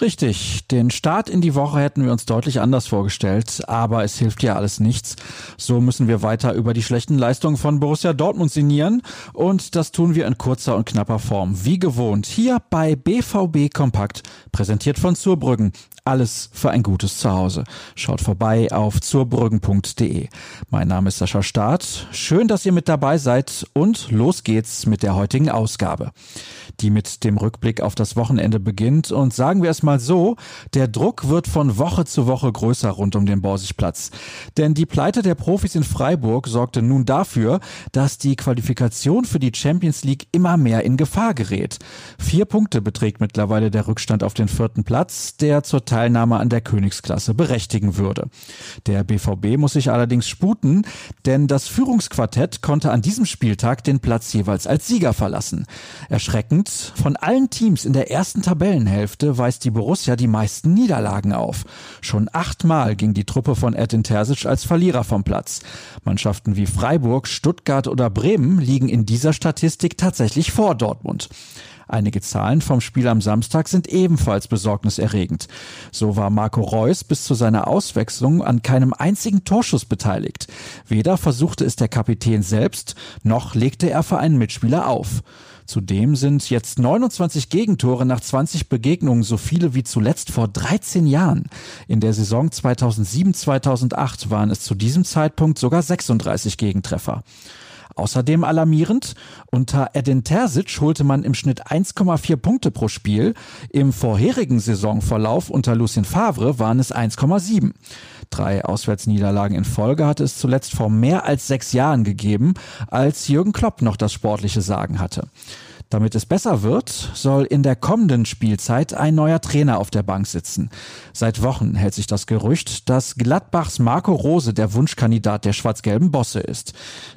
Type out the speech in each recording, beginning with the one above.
Richtig, den Start in die Woche hätten wir uns deutlich anders vorgestellt, aber es hilft ja alles nichts. So müssen wir weiter über die schlechten Leistungen von Borussia Dortmund sinnieren und das tun wir in kurzer und knapper Form, wie gewohnt, hier bei BVB Kompakt, präsentiert von Zurbrüggen. Alles für ein gutes Zuhause. Schaut vorbei auf zurbrüggen.de. Mein Name ist Sascha Staat. Schön, dass ihr mit dabei seid und los geht's mit der heutigen Ausgabe die mit dem Rückblick auf das Wochenende beginnt. Und sagen wir es mal so, der Druck wird von Woche zu Woche größer rund um den Borsigplatz. Denn die Pleite der Profis in Freiburg sorgte nun dafür, dass die Qualifikation für die Champions League immer mehr in Gefahr gerät. Vier Punkte beträgt mittlerweile der Rückstand auf den vierten Platz, der zur Teilnahme an der Königsklasse berechtigen würde. Der BVB muss sich allerdings sputen, denn das Führungsquartett konnte an diesem Spieltag den Platz jeweils als Sieger verlassen. Erschreckend von allen Teams in der ersten Tabellenhälfte weist die Borussia die meisten Niederlagen auf. Schon achtmal ging die Truppe von Edin Terzic als Verlierer vom Platz. Mannschaften wie Freiburg, Stuttgart oder Bremen liegen in dieser Statistik tatsächlich vor Dortmund. Einige Zahlen vom Spiel am Samstag sind ebenfalls besorgniserregend. So war Marco Reus bis zu seiner Auswechslung an keinem einzigen Torschuss beteiligt. Weder versuchte es der Kapitän selbst, noch legte er für einen Mitspieler auf. Zudem sind jetzt 29 Gegentore nach 20 Begegnungen so viele wie zuletzt vor 13 Jahren. In der Saison 2007-2008 waren es zu diesem Zeitpunkt sogar 36 Gegentreffer. Außerdem alarmierend, unter Edin Terzic holte man im Schnitt 1,4 Punkte pro Spiel. Im vorherigen Saisonverlauf unter Lucien Favre waren es 1,7. Drei Auswärtsniederlagen in Folge hatte es zuletzt vor mehr als sechs Jahren gegeben, als Jürgen Klopp noch das sportliche Sagen hatte. Damit es besser wird, soll in der kommenden Spielzeit ein neuer Trainer auf der Bank sitzen. Seit Wochen hält sich das Gerücht, dass Gladbachs Marco Rose der Wunschkandidat der schwarz-gelben Bosse ist.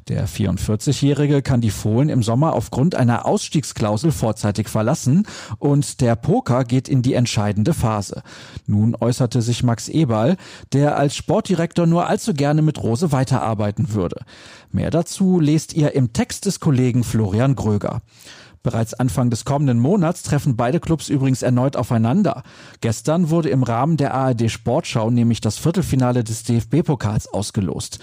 Der 44-Jährige kann die Fohlen im Sommer aufgrund einer Ausstiegsklausel vorzeitig verlassen und der Poker geht in die entscheidende Phase. Nun äußerte sich Max Eberl, der als Sportdirektor nur allzu gerne mit Rose weiterarbeiten würde. Mehr dazu lest ihr im Text des Kollegen Florian Gröger. Bereits Anfang des kommenden Monats treffen beide Clubs übrigens erneut aufeinander. Gestern wurde im Rahmen der ARD Sportschau nämlich das Viertelfinale des DFB-Pokals ausgelost.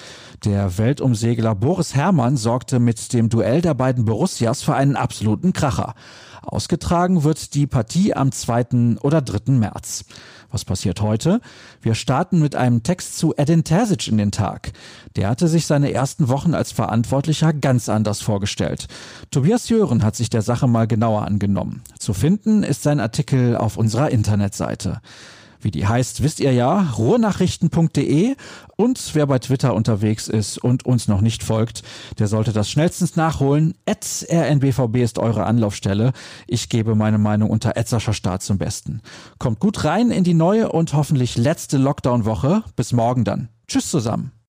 Der Weltumsegler Boris Herrmann sorgte mit dem Duell der beiden Borussias für einen absoluten Kracher. Ausgetragen wird die Partie am 2. oder 3. März. Was passiert heute? Wir starten mit einem Text zu Edin Terzic in den Tag. Der hatte sich seine ersten Wochen als Verantwortlicher ganz anders vorgestellt. Tobias Jören hat sich der Sache mal genauer angenommen. Zu finden ist sein Artikel auf unserer Internetseite. Wie die heißt, wisst ihr ja, ruhrnachrichten.de und wer bei Twitter unterwegs ist und uns noch nicht folgt, der sollte das schnellstens nachholen. Rnbvb ist eure Anlaufstelle. Ich gebe meine Meinung unter Etzerscher Start zum Besten. Kommt gut rein in die neue und hoffentlich letzte Lockdown-Woche. Bis morgen dann. Tschüss zusammen.